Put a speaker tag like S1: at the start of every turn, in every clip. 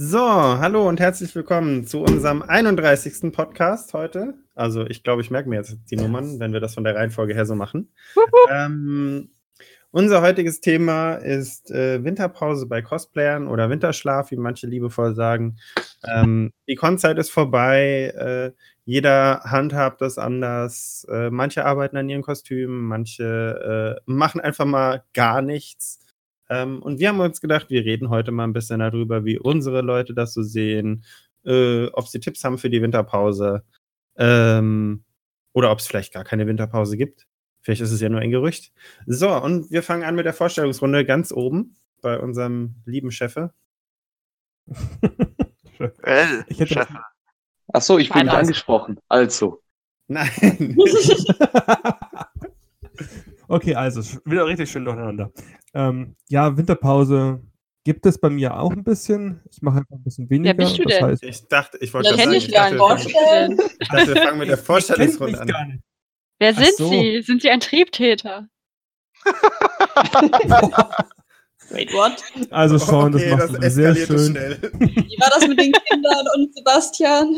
S1: So, hallo und herzlich willkommen zu unserem 31. Podcast heute. Also ich glaube, ich merke mir jetzt die Nummern, wenn wir das von der Reihenfolge her so machen. Ähm, unser heutiges Thema ist äh, Winterpause bei Cosplayern oder Winterschlaf, wie manche liebevoll sagen. Ähm, die Konzeit ist vorbei, äh, jeder handhabt das anders. Äh, manche arbeiten an ihren Kostümen, manche äh, machen einfach mal gar nichts. Ähm, und wir haben uns gedacht, wir reden heute mal ein bisschen darüber, wie unsere Leute das so sehen, äh, ob sie Tipps haben für die Winterpause ähm, oder ob es vielleicht gar keine Winterpause gibt. Vielleicht ist es ja nur ein Gerücht. So, und wir fangen an mit der Vorstellungsrunde ganz oben bei unserem lieben Chefe.
S2: Well,
S3: Ich hätte-
S2: Chef.
S4: Ach so, ich bin
S3: Also.
S4: angesprochen. Also.
S1: Nein.
S3: okay, also wieder richtig schön durcheinander. Ähm, ja, Winterpause gibt es bei mir auch ein bisschen. Ich mache einfach ein bisschen weniger.
S5: bist du
S3: das
S5: denn?
S3: heißt,
S1: Ich dachte, ich wollte
S5: Das
S1: sagen,
S5: ich gar
S1: dachte,
S5: nicht.
S1: wir fangen-
S5: Vorstellen.
S1: ich dachte, wir fangen mit der Vorstellungsrunde an.
S5: Wer sind
S3: so.
S5: Sie? Sind Sie ein Triebtäter?
S6: Wait, what?
S3: Also Sean,
S1: okay,
S3: das machst du sehr schön.
S1: schnell.
S6: Wie war das mit den Kindern und Sebastian?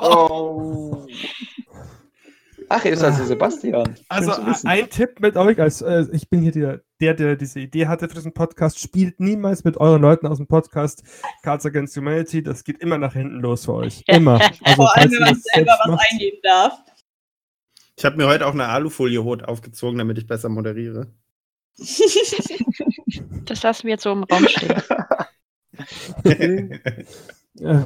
S4: Oh. Ach, seid der Sebastian.
S3: Also ein Tipp mit euch, als äh, ich bin hier der, der, der diese Idee hatte für diesen Podcast, spielt niemals mit euren Leuten aus dem Podcast Cards Against Humanity. Das geht immer nach hinten los für euch. Immer. Also,
S6: Vor allem, wenn man selber was
S3: macht-
S6: eingeben darf.
S1: Ich habe mir heute auch eine Alufolie rot aufgezogen, damit ich besser moderiere.
S5: Das lassen wir jetzt so im Raum stehen.
S3: Äh,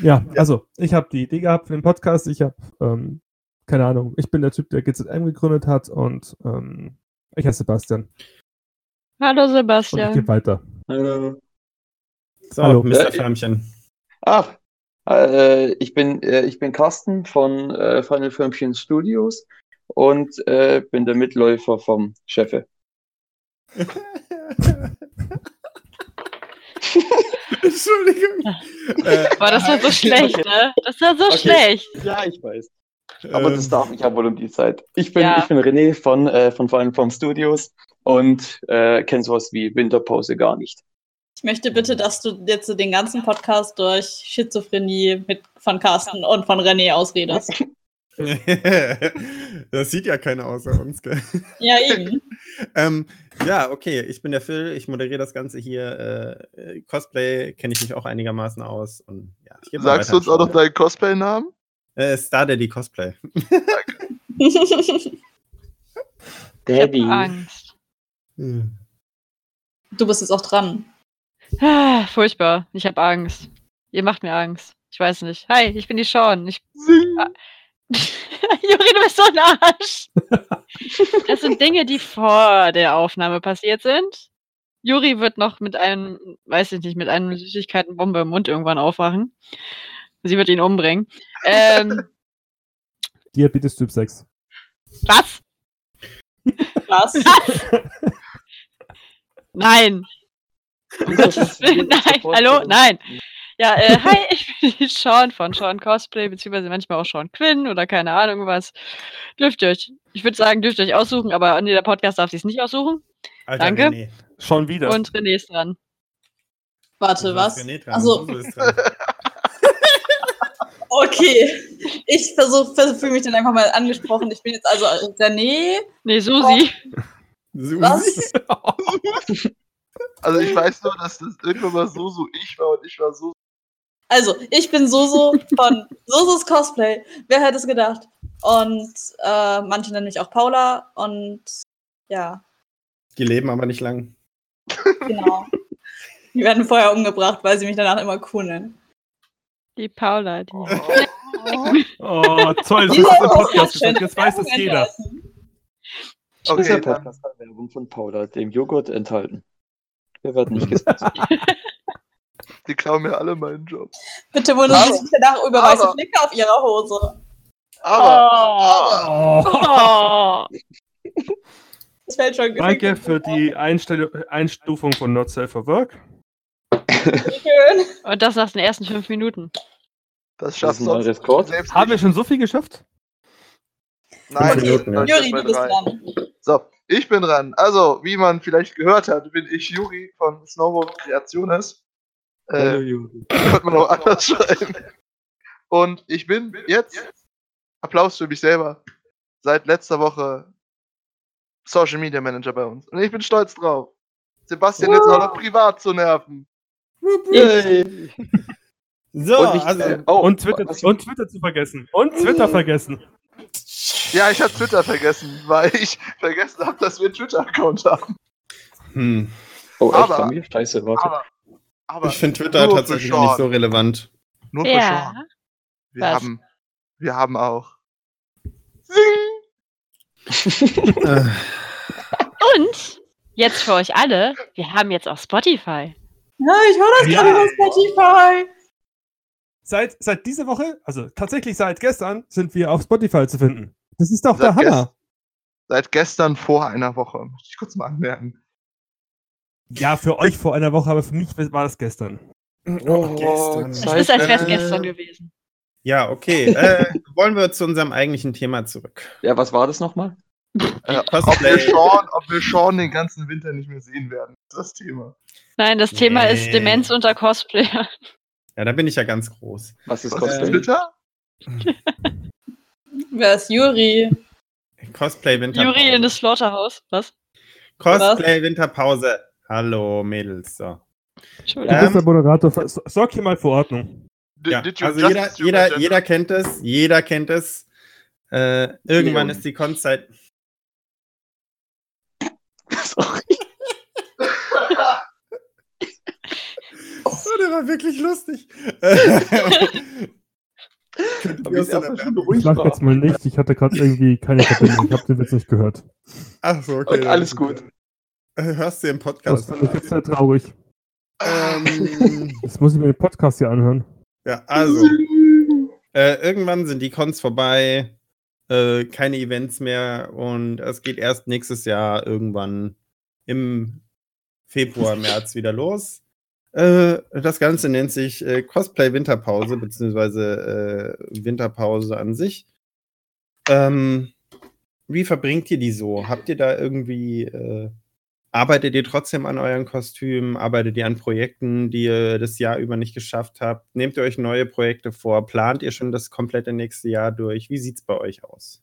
S3: ja, also ich habe die Idee gehabt für den Podcast. Ich habe, ähm, keine Ahnung, ich bin der Typ, der GZM gegründet hat und ähm, ich heiße Sebastian.
S5: Hallo
S3: Und ich
S5: Sebastian.
S3: gehe weiter.
S4: Hallo.
S1: so,
S3: Hallo.
S1: Mr.
S4: Äh,
S1: Förmchen.
S4: Ah, äh, ich, bin, äh, ich bin Carsten von äh, Final Firmchen Studios und äh, bin der Mitläufer vom Chefe.
S1: Entschuldigung.
S5: Boah, das war so schlecht, ne? Das war so
S4: Okay.
S5: schlecht.
S4: Ja, ich weiß. Aber
S1: ähm,
S4: das darf ich ja wohl um die Zeit. Ich bin,
S5: Ja.
S4: ich bin René von, äh, von Final Firm Studios und äh, kenne sowas wie Winterpause gar nicht.
S6: Ich möchte bitte, dass du jetzt so den ganzen Podcast durch Schizophrenie mit, von Carsten und von René ausredest.
S1: das sieht ja keiner außer uns, gell?
S6: Ja, eben.
S1: ähm, ja, okay, ich bin der Phil, ich moderiere das Ganze hier. Äh, Cosplay kenne ich mich auch einigermaßen aus. Und, ja,
S2: Sagst du uns auch noch deinen Cosplay-Namen?
S1: Äh, Star Daddy Cosplay.
S5: Ich hab Angst.
S1: Hm.
S6: du bist jetzt auch dran.
S5: Ah, furchtbar. Ich habe Angst. Ihr macht mir Angst. Ich weiß nicht. Hi, ich bin die Sean. Ich... Juri, du bist so ein Arsch. Das sind Dinge, die vor der Aufnahme passiert sind. Juri wird noch mit einem, weiß ich nicht, mit einer Süßigkeitenbombe im Mund irgendwann aufwachen. Sie wird ihn umbringen. Ähm,
S3: Diabetes Typ 6.
S5: was?
S6: Was?
S5: Nein. Um Gottes Willen, nein. Hallo? Nein. Ja, äh, hi, ich bin die Sean von Sean Cosplay, beziehungsweise manchmal auch Sean Quinn oder keine Ahnung was. Dürft ihr euch, ich würde sagen, dürft ihr euch aussuchen, aber nee, der Podcast darf sich nicht aussuchen.
S1: Alter,
S5: Danke.
S1: René.
S3: Schon wieder.
S5: Und René ist dran.
S6: Warte, was?
S1: René dran,
S6: Also. Okay. Ich versuche, fühle mich dann einfach mal angesprochen. Ich bin jetzt also René.
S5: Nee, Susi.
S1: Susi.
S6: Was?
S2: Also ich weiß nur, dass das irgendwann mal so so ich war und ich war so.
S6: Also, ich bin Soso von Sosos Cosplay. Wer hätte es gedacht? Und äh, manche nennen mich auch Paula. Und ja,
S1: Die leben aber nicht lang.
S6: genau. Die werden vorher umgebracht, weil sie mich danach immer cool nennen.
S5: Die Paula. Die.
S3: Oh, toll, das
S6: Dieser
S3: ist ein
S6: Podcast
S3: gesagt. Jetzt weiß das
S6: Werbung
S3: jeder.
S4: Dieser
S2: Okay, dann,
S4: Podcast hat Werbung von Paula, dem Joghurt enthalten. Wir werden nicht gesponsert.
S2: die klauen mir alle meinen Job.
S6: Bitte wundern Sie sich danach über weiße Flecke auf ihrer Hose.
S2: Aber,
S3: Oh.
S5: Oh.
S6: Das fällt schon
S3: Danke für die Einstufung von Not Safe for Work.
S6: Schön.
S5: Und das nach den ersten fünf Minuten.
S2: das
S4: Rekord.
S2: selbst
S3: Haben wir schon so viel geschafft?
S2: Nein,
S1: Minuten, ja.
S6: Juri, du bist dran.
S2: So, ich bin dran. Also, wie man vielleicht gehört hat, bin ich Juri von Snowball Kreationes. Äh,
S3: Juri.
S2: könnte man auch anders schreiben. Und ich bin jetzt, Applaus für mich selber, seit letzter Woche Social Media Manager bei uns. Und ich bin stolz drauf. Sebastian jetzt auch noch privat zu nerven.
S1: So,
S4: Und, nicht,
S1: also,
S4: äh, oh,
S3: Und Twitter,
S4: was-
S3: und Twitter zu vergessen. Und Twitter vergessen.
S2: Ja, ich habe Twitter vergessen, weil ich vergessen habe, dass wir einen Twitter-Account haben.
S1: hm.
S4: oh, echt
S2: aber-
S4: bei mir? Scheiße, warte.
S2: Aber, aber
S1: ich finde Twitter tatsächlich nicht so relevant.
S2: Nur für
S5: Ja.
S2: Sean. Wir
S5: Was?
S2: haben, wir haben auch.
S5: Und jetzt für euch alle, wir haben jetzt auch Spotify.
S6: Ja, ich höre das
S3: Ja.
S6: gerade auf Spotify.
S3: Seit, seit dieser Woche, also tatsächlich seit gestern, sind wir auf Spotify zu finden. Das ist doch der
S2: Seit
S3: Hammer.
S2: Seit gestern vor einer Woche. Muss ich kurz mal anmerken.
S3: Ja, für euch vor einer Woche, aber für mich war das gestern.
S1: oh, gestern.
S5: Es ist, als wäre es gestern gewesen.
S1: Ja, okay. Äh, wollen wir zu unserem eigentlichen Thema zurück?
S4: Ja, was war das nochmal?
S2: Äh, ob, wir Sean, ob wir Sean den ganzen Winter nicht mehr sehen werden. Das ist das Thema.
S5: Nein, das Thema
S1: Nee.
S5: ist Demenz unter Cosplayer.
S1: Ja, da bin ich ja ganz groß.
S4: Was ist
S2: Was
S4: Cosplay?
S2: Twitter?
S6: Wer ist Juri?
S1: Cosplay Winterpause.
S5: Juri in das Slaughterhouse. Was?
S1: Cosplay Winterpause. Hallo Mädels. So.
S3: Du
S5: Entschuldigung.
S1: Ähm,
S3: bist der Moderator. Sorg hier mal für Ordnung.
S2: Did-
S1: Ja, also jeder, jeder, jeder kennt es, jeder kennt es. Äh, irgendwann
S4: Leon.
S1: ist die Konzeit. Oh, der war wirklich lustig.
S4: Ist
S3: Ich lach jetzt mal nicht. Ich hatte gerade irgendwie keine Verbindung. Ich habe den Witz nicht gehört.
S1: Ach so, okay.
S4: Und alles
S1: ist
S4: gut.
S1: Äh, Hörst du den
S3: Das
S1: Podcast?
S3: fand ich jetzt sehr traurig.
S1: ähm,
S3: Jetzt muss ich mir den Podcast hier anhören.
S1: ja, also. Äh, irgendwann sind die Cons vorbei, äh, keine Events mehr und es geht erst nächstes Jahr irgendwann im Februar, März wieder los. Äh, das Ganze nennt sich äh, Cosplay Winterpause, beziehungsweise äh, Winterpause an sich. Ähm, wie verbringt ihr die so? Habt ihr da irgendwie, äh, arbeitet ihr trotzdem an euren Kostümen? Arbeitet ihr an Projekten, die ihr das Jahr über nicht geschafft habt? Nehmt ihr euch neue Projekte vor? Plant ihr schon das komplette nächste Jahr durch? Wie sieht es bei euch aus?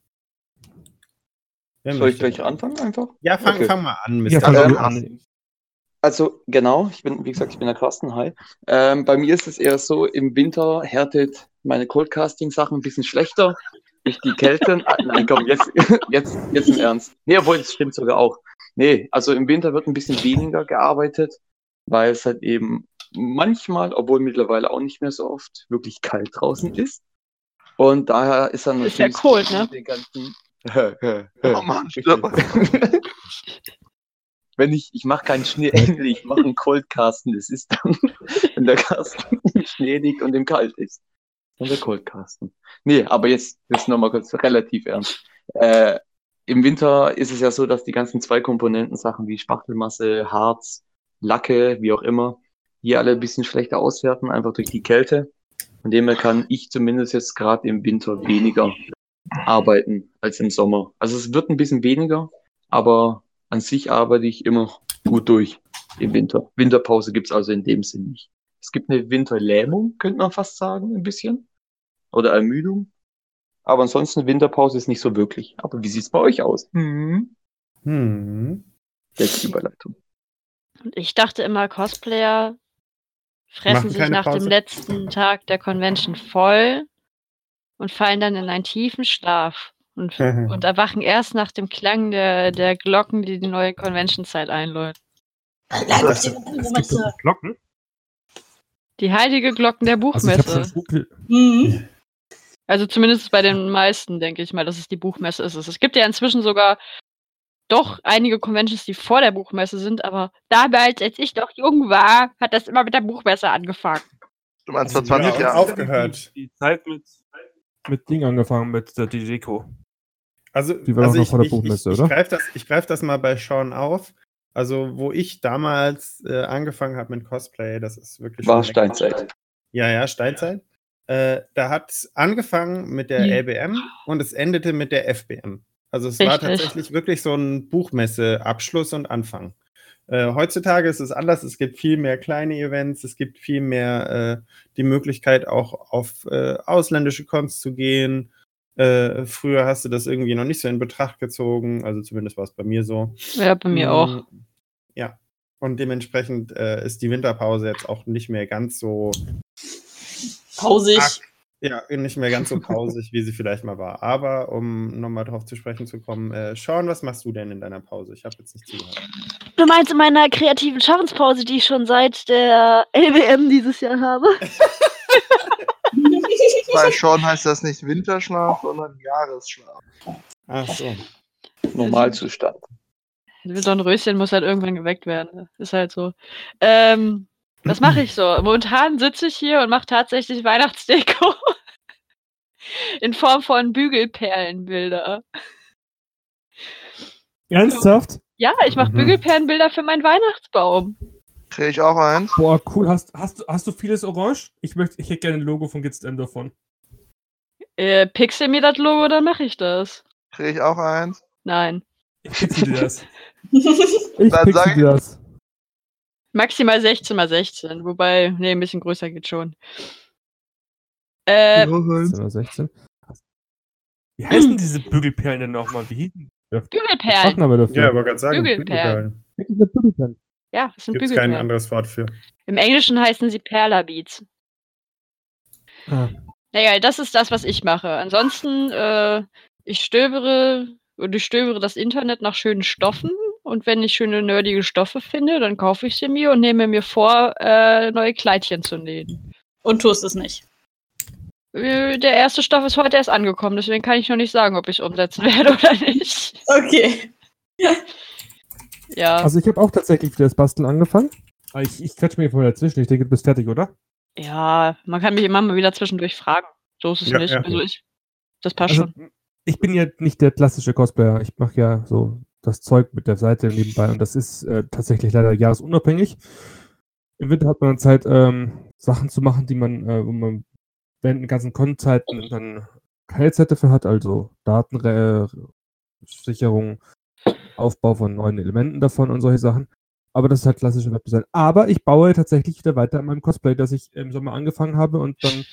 S1: Wer
S4: Soll ich gleich anfangen einfach?
S1: Ja, fang,
S4: Okay.
S1: fang mal an, Mr.
S3: Ja, fang
S2: Ähm,
S3: an.
S4: Also genau, ich bin, wie gesagt, ich bin der Carsten, hi. Ähm, bei mir ist es eher so, im Winter härtet meine Coldcasting-Sachen ein bisschen schlechter durch die Kälte. Ah, nein, komm, jetzt, jetzt, jetzt im Ernst. Nee, obwohl, das stimmt sogar auch. Nee, also im Winter wird ein bisschen weniger gearbeitet, weil es halt eben manchmal, obwohl mittlerweile auch nicht mehr so oft, wirklich kalt draußen ist. Und daher ist dann
S5: Ist ja
S4: natürlich
S5: cold, ne?
S4: den ganzen
S2: Oh Mann.
S4: Wenn ich, ich mache keinen Schneeengel, ich mache einen Coldcasten. Das ist dann, wenn der Kasten im Schnee liegt und ihm kalt ist. Dann der Coldcasten. Nee, aber jetzt, jetzt nochmal kurz relativ ernst. Äh, Im Winter ist es ja so, dass die ganzen Zwei-Komponenten-Sachen wie Spachtelmasse, Harz, Lacke, wie auch immer, hier alle ein bisschen schlechter auswerten, einfach durch die Kälte. Von dem her kann ich zumindest jetzt gerade im Winter weniger arbeiten als im Sommer. Also es wird ein bisschen weniger, aber an sich arbeite ich immer gut durch im Winter. Winterpause gibt's also in dem Sinn nicht. Es gibt eine Winterlähmung, könnte man fast sagen, ein bisschen. Oder Ermüdung. Aber ansonsten Winterpause ist nicht so wirklich. Aber wie sieht's bei euch aus? Hm.
S1: Hm.
S4: Jetzt die Überleitung.
S5: Ich dachte immer, Cosplayer fressen
S1: Machen
S5: sich nach
S1: Pause.
S5: dem letzten Tag der Convention voll und fallen dann in einen tiefen Schlaf und, und erwachen erst nach dem Klang der, der Glocken, die die neue Convention-Zeit einläuten.
S1: Das-
S3: Es gibt doch Glocken.
S5: Die heilige Glocken der
S3: Also
S5: Buchmesse.
S3: Google.
S6: Mhm.
S5: Also zumindest bei den meisten denke ich mal, dass es die Buchmesse ist. Es gibt ja inzwischen sogar doch einige Conventions, die vor der Buchmesse sind, aber damals, als ich noch jung war, hat das immer mit der Buchmesse angefangen.
S2: Du meinst vor
S3: Also,
S2: 20
S1: ja,
S2: Jahren.
S1: auf- aufgehört.
S3: Die, Zeit mit, mit Ding angefangen, mit der Digico.
S1: Also,
S3: Die war
S1: also
S3: noch
S1: ich,
S3: vor der
S1: ich,
S3: Buchmesse,
S1: ich,
S3: oder?
S1: ich greife das, ich greif das mal bei Sean auf. Also, wo ich damals äh, angefangen habe mit Cosplay, das ist wirklich
S4: War. Steinzeit.
S1: Ja, ja, Steinzeit. Äh, da hat es angefangen mit der
S5: Ja.
S1: LBM und es endete mit der FBM. Also es war
S5: Richtig.
S1: tatsächlich wirklich so ein Buchmesse-Abschluss und Anfang. Äh, Äh, heutzutage ist es anders. Es gibt viel mehr kleine Events. Es gibt viel mehr äh, die Möglichkeit, auch auf äh, ausländische Cons zu gehen. Äh, früher hast du das irgendwie noch nicht so in Betracht gezogen. Also zumindest war es bei mir so.
S5: Ja, bei mir auch.
S1: Mm, Ja. Und dementsprechend äh, ist die Winterpause jetzt auch nicht mehr ganz so
S6: Pausig.
S1: Ja, nicht mehr ganz so pausig, wie sie vielleicht mal war. Aber um nochmal drauf zu sprechen zu kommen, äh, Sean, was machst du denn in deiner Pause? Ich habe jetzt nicht zugehört.
S7: Du meinst in meiner kreativen Schaffenspause, die ich schon seit der LWM dieses Jahr habe?
S2: Bei Sean heißt das nicht Winterschlaf, sondern Jahresschlaf.
S1: Ach so.
S4: Normalzustand.
S5: So ein Röschen muss halt irgendwann geweckt werden. Ist halt so. Ähm, was mache ich so? Momentan sitze ich hier und mache tatsächlich Weihnachtsdeko. In Form von Bügelperlenbilder.
S3: Ernsthaft?
S5: Ja, ich mache
S1: Mhm.
S5: Bügelperlenbilder für meinen Weihnachtsbaum.
S2: Kriege ich auch eins?
S3: Boah, cool. Hast, hast, du- hast du vieles Orange? Ich möchte, ich hätte gerne ein Logo von Gitzdem davon.
S5: Äh, pixel mir das Logo, dann mache ich das.
S2: Kriege ich auch eins?
S5: Nein.
S3: Ich pixel dir das. Ich
S2: Dann
S3: pixel dir das.
S5: Maximal 16 mal 16. Wobei, nee, ein bisschen größer geht schon. Äh,
S3: 16 oder 16. Wie heißen diese Bügelperlen denn nochmal? Wie hießen?
S5: Bügelperlen.
S1: Ja, aber gerade sagen,
S5: Bügelperlen.
S3: Bügelperlen.
S5: Ja, das sind
S1: Gibt es kein
S5: Bügelperlen.
S1: anderes Wort für.
S5: Im Englischen heißen sie Perla-Beats.
S3: Ah.
S5: Naja, das ist das, was ich mache. Ansonsten, äh, ich stöbere und ich stöbere das Internet nach schönen Stoffen und wenn ich schöne nerdige Stoffe finde, dann kaufe ich sie mir und nehme mir vor, äh, neue Kleidchen zu nähen.
S6: Und tust es nicht.
S5: Äh, Der erste Stoff ist heute erst angekommen, deswegen kann ich noch nicht sagen, ob ich es umsetzen werde oder nicht.
S6: Okay.
S5: Ja,
S3: Also ich habe auch tatsächlich wieder das Basteln angefangen. Ich, ich quatsch mir vorher dazwischen. Ich denke, du bist fertig, oder?
S5: ja, man kann mich immer mal wieder zwischendurch fragen. So ist es
S1: Ja,
S5: nicht.
S1: ja.
S5: Also ich, das passt
S3: Also,
S5: schon.
S3: ich bin ja nicht der klassische Cosplayer. Ich mache ja so das Zeug mit der Seite nebenbei und das ist äh, tatsächlich leider jahresunabhängig. Im Winter hat man dann Zeit, ähm, Sachen zu machen, die man, äh, wo man während den ganzen Con-Zeiten dann keine Zeit dafür hat, also Datensicherung, Aufbau von neuen Elementen davon und solche Sachen. Aber das ist halt klassische Webdesign. Aber ich baue tatsächlich wieder weiter an meinem Cosplay, das ich im Sommer angefangen habe und dann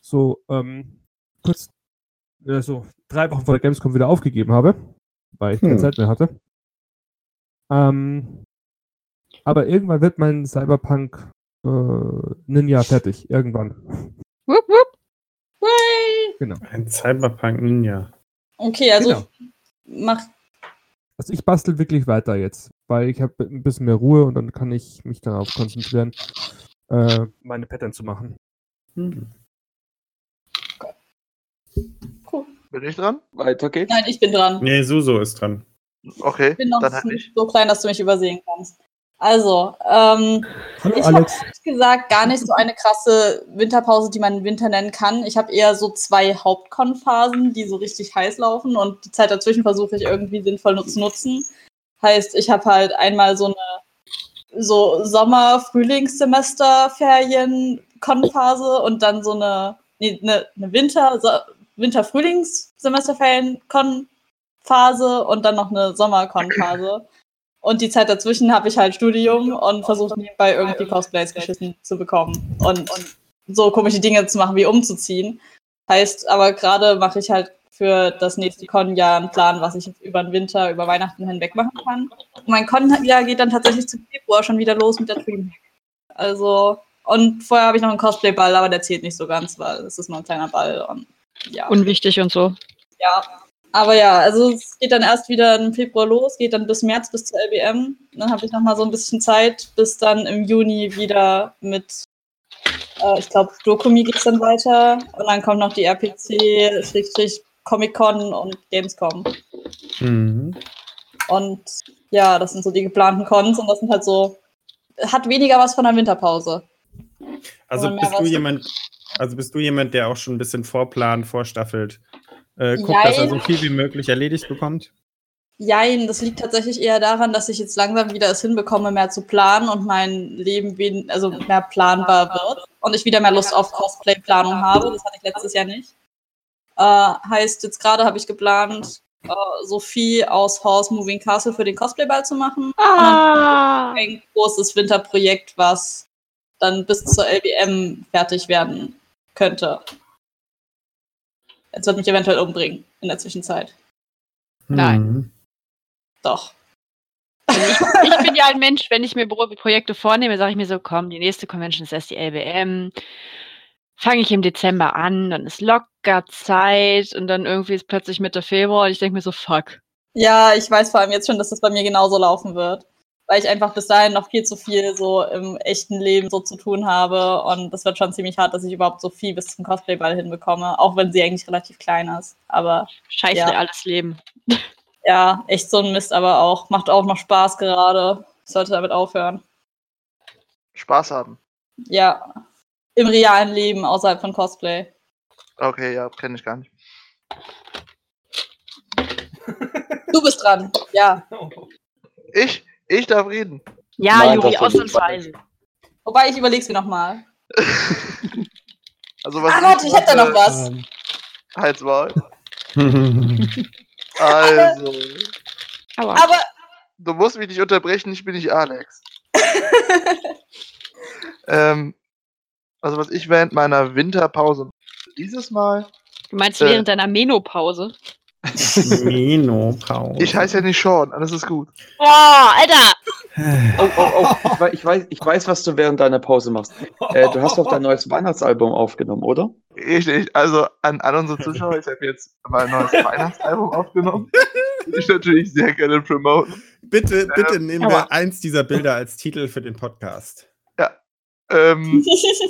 S3: so ähm, kurz äh, so drei Wochen vor der Gamescom wieder aufgegeben habe, weil ich keine
S1: Hm.
S3: Zeit mehr hatte. Ähm, aber irgendwann wird mein Cyberpunk äh, Ninja fertig. Irgendwann.
S5: Wupp, wupp.
S6: Yay.
S3: Genau.
S1: Ein Cyberpunk Ninja.
S6: Okay, also
S3: Genau.
S6: mach.
S3: Also ich bastel wirklich weiter jetzt, weil ich habe ein bisschen mehr Ruhe und dann kann ich mich darauf konzentrieren, äh, meine Pattern zu machen.
S1: Hm.
S2: Bin ich dran?
S4: Weiter geht's.
S6: Nein, ich bin dran.
S1: Nee, Suso ist dran.
S2: Okay,
S6: Ich bin noch
S2: dann halt
S6: so klein, dass du mich übersehen kannst. Also, ähm,
S3: Hallo
S6: Ich hab-
S3: Alex.
S6: ehrlich gesagt gar nicht so eine krasse Winterpause, die man Winter nennen kann. Ich habe eher so zwei Hauptkonphasen, die so richtig heiß laufen und die Zeit dazwischen versuche ich irgendwie sinnvoll zu nutzen. Heißt, ich habe halt einmal so eine so Sommer, Frühlingssemester, Ferien, Konphase und dann so eine, nee, eine, eine Winter, so, Winter, Frühlingssemesterferien, Phase und dann noch eine Sommerkon-Phase. Und die Zeit dazwischen habe ich halt Studium und versuche nebenbei irgendwie Cosplays geschissen zu bekommen und, und so komische Dinge zu machen wie umzuziehen. Heißt, aber gerade mache ich halt für das nächste Con-Jahr einen Plan, was ich jetzt über den Winter, über Weihnachten hinweg machen kann. Und mein Con-Jahr geht dann tatsächlich zum Februar schon wieder los mit der Dreamhack. Also, und vorher habe ich noch einen Cosplay-Ball, aber der zählt nicht so ganz, weil es ist nur ein kleiner Ball und ja.
S5: Unwichtig und so.
S6: Ja, aber ja, also es geht dann erst wieder im Februar los, geht dann bis März bis zur LBM. Dann habe ich noch mal so ein bisschen Zeit, bis dann im Juni wieder mit, äh, ich glaube, Dokumi geht es dann weiter. Und dann kommt noch die RPC, Schrägstrich Comic-Con und Gamescom.
S1: Mhm.
S6: Und ja, das sind so die geplanten Cons und das sind halt so, hat weniger was von der Winterpause.
S1: Also bist du jemand, also bist du jemand, der auch schon ein bisschen vorplant, vorstaffelt, äh, guckt, dass er
S6: Jein.
S1: so viel wie möglich erledigt bekommt?
S6: Jein, das liegt tatsächlich eher daran, dass ich jetzt langsam wieder es hinbekomme, mehr zu planen und mein Leben wen also mehr planbar wird und ich wieder mehr Lust auf Cosplay-Planung habe. Das hatte ich letztes Jahr nicht. Äh, heißt, jetzt gerade habe ich geplant, äh, Sophie aus Horse Moving Castle für den Cosplayball zu machen.
S7: Ah.
S6: Ein großes Winterprojekt, was dann bis zur LBM fertig werden könnte. Es wird mich eventuell umbringen in der Zwischenzeit.
S5: Nein.
S1: Hm.
S6: Doch.
S5: Also ich, ich bin ja ein Mensch, wenn ich mir Pro Projekte vornehme, sage ich mir so, komm, die nächste Convention ist erst die LBM. Fange ich im Dezember an, dann ist locker Zeit und dann irgendwie ist plötzlich Mitte Februar und ich denke mir so, fuck.
S6: Ja, ich weiß vor allem jetzt schon, dass das bei mir genauso laufen wird. Weil ich einfach bis dahin noch viel zu viel so im echten Leben so zu tun habe. Und das wird schon ziemlich hart, dass ich überhaupt so viel bis zum Cosplayball hinbekomme. Auch wenn sie eigentlich relativ klein ist. Aber
S5: Scheiß
S6: Ja.
S5: reales Leben.
S6: ja, echt so ein Mist, aber auch. Macht auch noch Spaß gerade. Ich sollte damit aufhören.
S2: Spaß haben.
S6: Ja. Im realen Leben außerhalb von Cosplay.
S2: Okay, ja, kenne ich gar nicht.
S6: Du bist dran. Ja.
S2: Ich, ich darf reden.
S5: Ja,
S4: Nein,
S5: Juri, ausnahmsweise.
S6: Wobei ich überleg's mir nochmal.
S2: Also was
S6: Ah, warte, ich hätte da noch was.
S3: Ähm,
S2: Halt's Maul. Also,
S5: Aua.
S6: Aber
S2: du musst mich nicht unterbrechen, ich bin nicht Alex. ähm, also was ich während meiner Winterpause dieses Mal,
S5: Du meinst
S2: äh,
S5: während deiner Menopause?
S1: Menopause.
S2: ich heiße ja nicht Sean, alles ist gut.
S5: Boah, Alter!
S4: Oh, oh, oh. Ich, wei- ich, weiß, ich weiß, was du während deiner Pause machst. Äh, du hast doch dein neues Weihnachtsalbum aufgenommen, oder?
S2: Richtig, also an, an unsere Zuschauer, ich habe jetzt mein neues Weihnachtsalbum aufgenommen. Ich natürlich sehr gerne promoten.
S1: Bitte, bitte nehmen wir eins dieser Bilder als Titel für den Podcast.
S2: Ähm,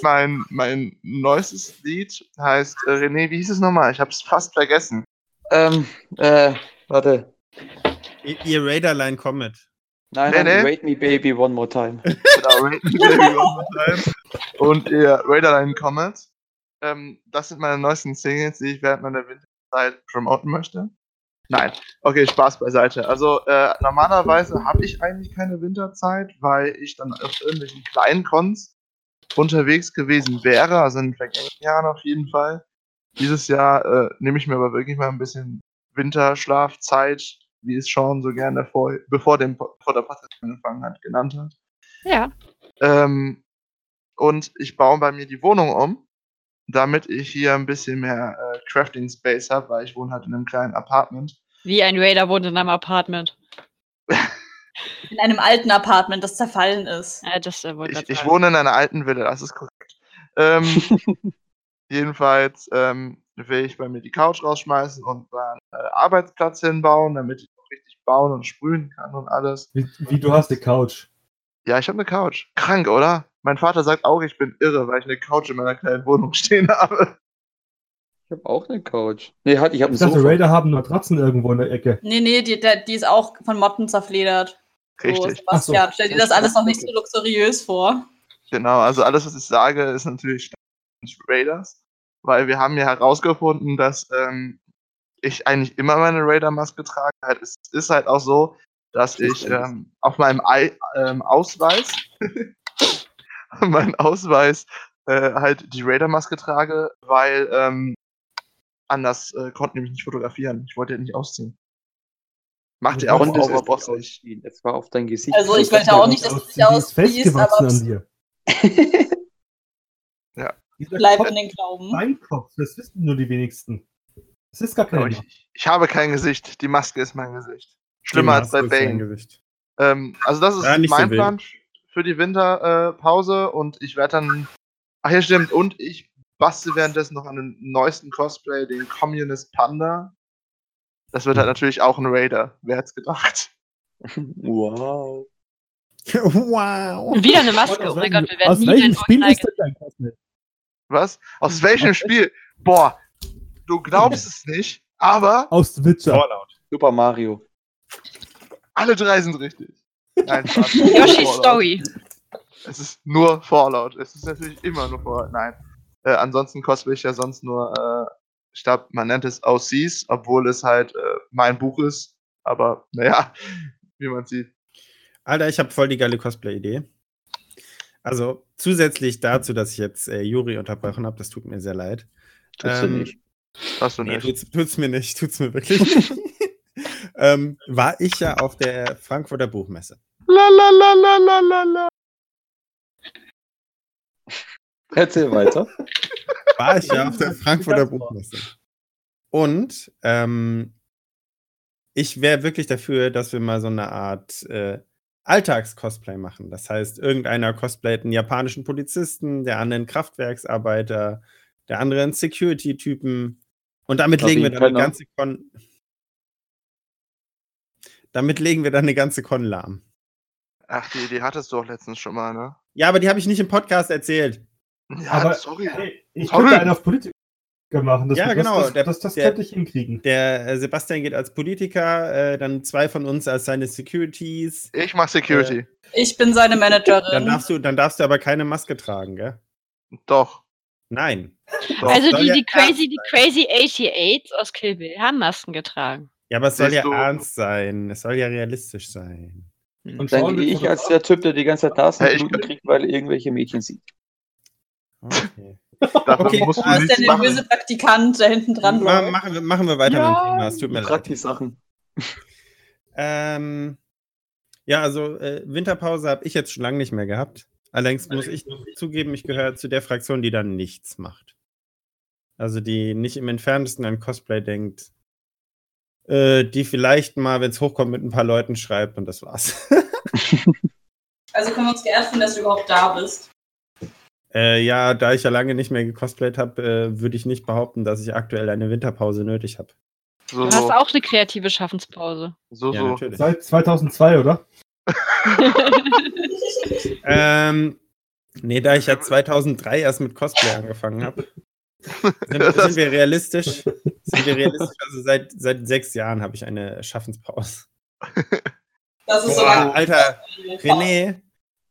S2: mein, mein neuestes Lied heißt, äh, René, wie hieß es nochmal? Ich habe es fast vergessen.
S4: Ähm, äh, warte.
S1: Ihr Raiderline Comet.
S4: Nein, nein,
S2: nee.
S4: Rate Me Baby One More Time.
S2: Genau, Rate Me Baby One More Time. Und ihr Raiderline Comet. Ähm, das sind meine neuesten Singles, die ich während meiner Winterzeit promoten möchte. Nein, okay, Spaß beiseite. Also äh, normalerweise habe ich eigentlich keine Winterzeit, weil ich dann auf irgendwelchen kleinen Cons unterwegs gewesen wäre, also in den vergangenen Jahren auf jeden Fall. Dieses Jahr äh, nehme ich mir aber wirklich mal ein bisschen Winterschlafzeit, wie es Sean so gerne vor, bevor, dem, vor der Podcast angefangen hat, genannt hat.
S5: Ja.
S2: Ähm, und ich baue bei mir die Wohnung um, damit ich hier ein bisschen mehr äh, Crafting Space habe, weil ich wohne halt in einem kleinen Apartment.
S5: Wie ein Raider wohnt in einem Apartment.
S6: in einem alten Apartment, das zerfallen ist.
S5: Ja, das äh,
S2: Ich, ich wohne in einer alten Villa, das ist korrekt. Ähm, jedenfalls ähm, will ich bei mir die Couch rausschmeißen und meinen äh, Arbeitsplatz hinbauen, damit ich auch richtig bauen und sprühen kann und alles.
S3: wie, wie du hast die Couch.
S2: Ja, ich habe eine Couch. Krank, oder? Mein Vater sagt auch, ich bin irre, weil ich eine Couch in meiner kleinen Wohnung stehen habe.
S4: Ich habe auch eine Couch. Nee, halt, ich habe
S3: Ich dachte,
S4: Sofa.
S3: Raider haben Matratzen irgendwo in der Ecke.
S6: Nee, nee, die, die ist auch von Motten zerfledert. So,
S2: Richtig.
S6: Sebastian,
S3: Ach so.
S6: stell dir das alles noch nicht so luxuriös vor.
S2: Genau, also alles, was ich sage, ist natürlich Raiders, weil wir haben ja herausgefunden, dass ähm, ich eigentlich immer meine Raider-Maske trage. Halt, Es ist halt auch so, dass ich ähm, auf meinem Ei, ähm, Ausweis, meinen Ausweis äh, halt die Raider-Maske trage, weil ähm, anders äh, konnten die mich nicht fotografieren. Ich wollte ja nicht ausziehen. Macht ihr auch
S4: nicht
S2: Boss nicht.
S4: Es war auf dein Gesicht.
S6: Also ich wollte auch nicht, dass du dich ausziehst,
S3: festgewachsen
S6: aber
S3: an dir.
S2: Ja.
S3: Dieser
S6: bleib
S3: Kopf,
S6: in den Glauben.
S3: dein Kopf, das wissen nur die wenigsten. Das ist gar kein.
S2: ich, ich habe kein Gesicht. Die Maske ist mein Gesicht. Schlimmer als bei Bane. Ähm, also das ist
S1: Ja, so
S2: mein
S1: wild.
S2: Plan für die Winterpause äh, und ich werde dann. Ach ja, stimmt. Und ich bastel währenddessen noch an den neuesten Cosplay, den Communist Panda. Das wird halt natürlich auch ein Raider. Wer hätte gedacht?
S4: wow.
S1: wow.
S5: Und wieder eine Maske. Oh mein Gott, wir werden
S3: Aus
S5: nie
S3: welchem Spiel ist denn dein Cosplay?
S2: Was? Aus welchem Spiel? Boah, du glaubst es nicht, aber
S3: Aus Witcher.
S1: Fallout.
S4: Super Mario.
S2: alle drei sind richtig. Nein.
S5: Yoshi's. Story.
S2: Es ist nur Fallout. Es ist natürlich immer nur Fallout. Nein. Äh, ansonsten cosplay ich ja sonst nur, äh, ich glaube, man nennt es OCs, obwohl es halt äh, mein Buch ist. Aber naja, wie man sieht.
S1: Alter, ich habe voll die geile Cosplay-Idee. Also zusätzlich dazu, dass ich jetzt äh, Juri unterbrochen habe, das tut mir sehr leid.
S4: Tust du
S1: Ähm,
S4: nicht.
S2: Hast du
S1: Nee,
S2: nicht.
S1: tut's, tut's mir nicht, tut's mir wirklich nicht. ähm, war ich ja auf der Frankfurter Buchmesse.
S2: La la la la la la la.
S4: Erzähl weiter.
S1: War ich ja auf der Frankfurter Buchmesse. Und ähm, ich wäre wirklich dafür, dass wir mal so eine Art äh, Alltags-Cosplay machen. Das heißt, irgendeiner cosplayt einen japanischen Polizisten, der andere einen Kraftwerksarbeiter, der andere einen Security-Typen. Und damit
S4: Darf
S1: legen wir
S4: ich
S1: dann eine ganze Con. Damit legen wir dann eine ganze Con lahm.
S2: Ach, die Idee hattest du auch letztens schon mal, ne?
S1: Ja, aber die habe ich nicht im Podcast erzählt.
S2: Ja,
S3: Aber-
S2: sorry.
S3: Hey, ich
S2: Sorry.
S3: könnte einen auf Politiker machen. Das,
S1: Ja,
S3: das,
S1: genau,
S3: Das,
S1: der-
S3: das, das,
S1: der-
S3: könnte ich hinkriegen.
S1: Der äh, Sebastian geht als Politiker, äh, dann zwei von uns als seine Securities.
S2: Ich mach Security.
S6: Ich bin seine
S1: Dann
S6: Managerin.
S1: darfst du, dann darfst du aber keine Maske tragen, gell?
S2: Doch.
S1: Nein.
S2: Doch.
S5: Also die, die crazy, die crazy 88 aus Kill Bill haben Masken getragen.
S1: Ja, aber es soll
S2: Siehst
S1: ja
S2: du-
S1: ernst sein. Es soll ja realistisch sein.
S3: Und
S4: Dann gehe ich als der Typ, der die ganze Zeit da ist und
S2: Hey, ich-
S4: Bluten kriegt, weil er irgendwelche Mädchen sieht.
S1: Okay.
S2: Dafür
S1: Okay,
S2: musst du
S6: Du bist der nervöse Praktikant, der hinten dran
S1: Ma machen, wir, machen wir weiter mit dem Thema. Es tut mir leid.
S4: die Sachen.
S1: Ähm, ja, also äh, Winterpause habe ich jetzt schon lange nicht mehr gehabt. Allerdings muss ich zugeben, ich gehöre zu der Fraktion, die dann nichts macht. Also die nicht im entferntesten an Cosplay denkt. Äh, die vielleicht mal, wenn es hochkommt, mit ein paar Leuten schreibt und das war's.
S6: Also können wir uns geehrt fühlen, dass du überhaupt da bist.
S1: Äh, ja, da ich ja lange nicht mehr gecosplayt habe, äh, würde ich nicht behaupten, dass ich aktuell eine Winterpause nötig habe.
S2: So,
S5: Du hast
S2: so.
S5: auch eine kreative Schaffenspause.
S2: So,
S1: Ja,
S2: so.
S1: natürlich.
S3: Seit 2002, oder?
S1: Ähm, nee, da ich ja 2003 erst mit Cosplay angefangen habe, sind, sind wir realistisch. Sind wir realistisch? Also seit, seit sechs Jahren habe ich eine Schaffenspause.
S6: Das ist so
S1: Boah,
S6: lange.
S1: Alter, René,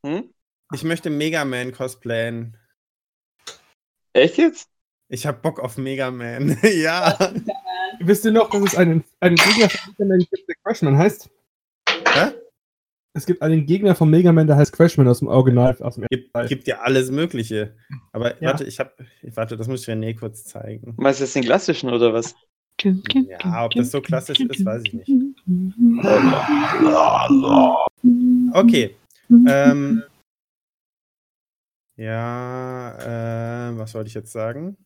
S4: Hm?
S1: Ich möchte Mega Man cosplayen.
S4: Echt jetzt?
S1: Ich habe Bock auf Mega Man. ja.
S3: Wisst ihr noch, dass es einen, einen Gegner von Mega Man gibt, der Crashman heißt?
S1: Hä?
S3: Es gibt einen Gegner von Mega Man, der heißt Crashman aus dem Original. Aus dem
S1: Gibt, gibt ja alles Mögliche. Aber
S3: Ja.
S1: warte, ich habe, warte, das muss ich René kurz zeigen.
S4: Meinst du jetzt den klassischen oder was?
S1: Ja, ob das so klassisch ist, weiß ich nicht. Okay. Ähm, ja, äh, was wollte ich jetzt sagen?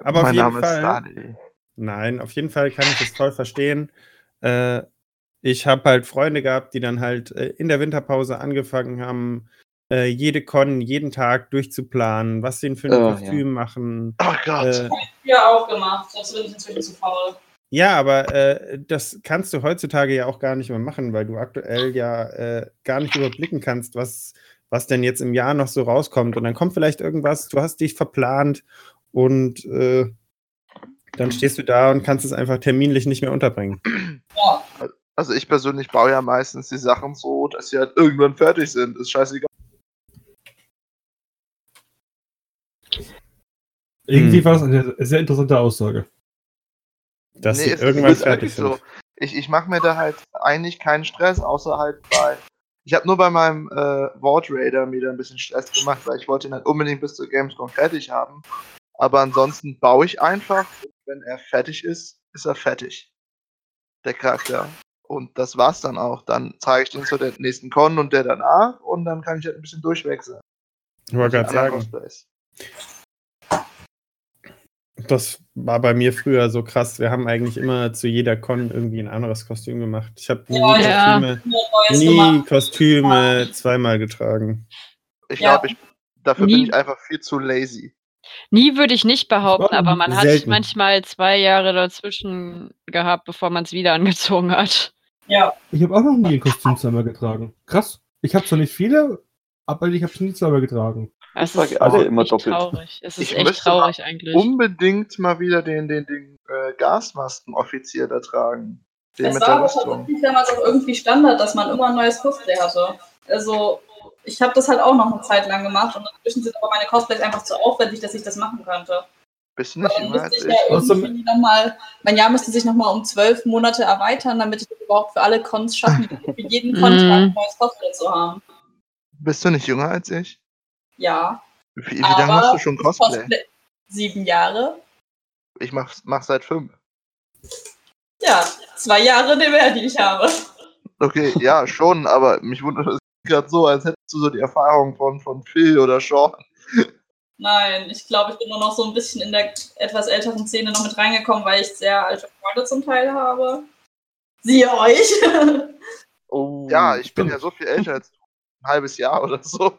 S1: Aber auf
S2: mein
S1: jeden
S2: Name ist
S1: Fall.
S2: Dani.
S1: Nein, auf jeden Fall kann ich das voll verstehen. Äh, ich habe halt Freunde gehabt, die dann halt äh, in der Winterpause angefangen haben, äh, jede Con jeden Tag durchzuplanen, was sie für ein
S4: Oh,
S1: Kostüm machen.
S2: Oh Gott.
S1: Äh,
S6: Ja, auch gemacht. Jetzt bin ich inzwischen zu faul.
S1: ja, aber äh, das kannst du heutzutage ja auch gar nicht mehr machen, weil du aktuell ja äh, gar nicht überblicken kannst, was, was denn jetzt im Jahr noch so rauskommt. Und dann kommt vielleicht irgendwas, du hast dich verplant und äh, dann stehst du da und kannst es einfach terminlich nicht mehr unterbringen.
S2: Also ich persönlich baue ja meistens die Sachen so, dass sie halt irgendwann fertig sind. Ist scheißegal.
S3: Irgendwie
S1: Hm.
S3: war das eine sehr interessante Aussage.
S1: Dass
S2: Nee,
S1: sie
S2: es ist
S1: irgendwann
S2: wirklich
S1: fertig
S2: so.
S1: sind.
S2: Ich, ich mache mir da halt eigentlich keinen Stress, außer halt bei. Ich habe nur bei meinem äh, Vault Raider mir da ein bisschen Stress gemacht, weil ich wollte ihn halt unbedingt bis zur Gamescom fertig haben. Aber ansonsten baue ich einfach. Und wenn er fertig ist, ist er fertig. Der Charakter. Und das war's dann auch. Dann zeige ich den zu der nächsten Con und der danach und dann kann ich halt ein bisschen durchwechseln.
S1: Ich wollte gerade sagen,
S2: Cosplays.
S1: Das war bei mir früher so krass. Wir haben eigentlich immer zu jeder Con irgendwie ein anderes Kostüm gemacht. Ich habe nie,
S6: Ja,
S5: ja.
S1: Kostüme, nie. Kostüme zweimal getragen.
S2: Ich
S6: Ja.
S2: glaube, ich, dafür
S5: Nie.
S2: bin ich einfach viel zu lazy.
S5: Nie würde ich nicht behaupten,
S3: Oh,
S5: aber man hat
S1: selten.
S5: manchmal zwei Jahre dazwischen gehabt, bevor man es wieder angezogen hat.
S6: Ja.
S3: Ich habe auch noch nie ein Kostüm zweimal getragen. Krass. Ich habe zwar nicht viele, aber ich habe es nie zweimal getragen.
S5: Es ist
S4: alle
S5: auch
S4: immer doppelt.
S5: traurig. Es ist
S2: Ich
S5: echt
S2: müsste
S5: traurig eigentlich.
S2: Unbedingt mal wieder den, den, den äh, Gasmaskenoffizier da tragen. Den
S6: Es
S2: mit
S6: war aber damals auch irgendwie Standard, dass man immer ein neues Cosplay hatte. Also, ich habe das halt auch noch eine Zeit lang gemacht und inzwischen sind aber meine Cosplays einfach zu aufwendig, dass ich das machen könnte.
S2: Bist du nicht
S6: Dann müsste
S2: als
S6: ich ja irgendwie nochmal, mein Jahr müsste sich nochmal um zwölf Monate erweitern, damit ich überhaupt für alle Cons schaffen kann, für jeden Con
S5: Mhm.
S6: ein neues Cosplay zu haben.
S2: Bist du nicht jünger als ich?
S6: Ja.
S2: Wie, wie lange machst du schon
S6: das
S2: Cosplay?
S6: Sieben Jahre.
S2: Ich mach, mach seit fünf.
S6: Ja, zwei Jahre mehr, die ich habe.
S2: Okay, ja, schon, aber mich wundert es gerade so, als hättest du so die Erfahrung von, von Phil oder Sean.
S6: Nein, ich glaube, ich bin nur noch so ein bisschen in der etwas älteren Szene noch mit reingekommen, weil ich sehr alte Freunde zum Teil habe. Siehe euch.
S4: Oh.
S2: Ja, ich bin ja so viel älter als du. Ein halbes Jahr oder so.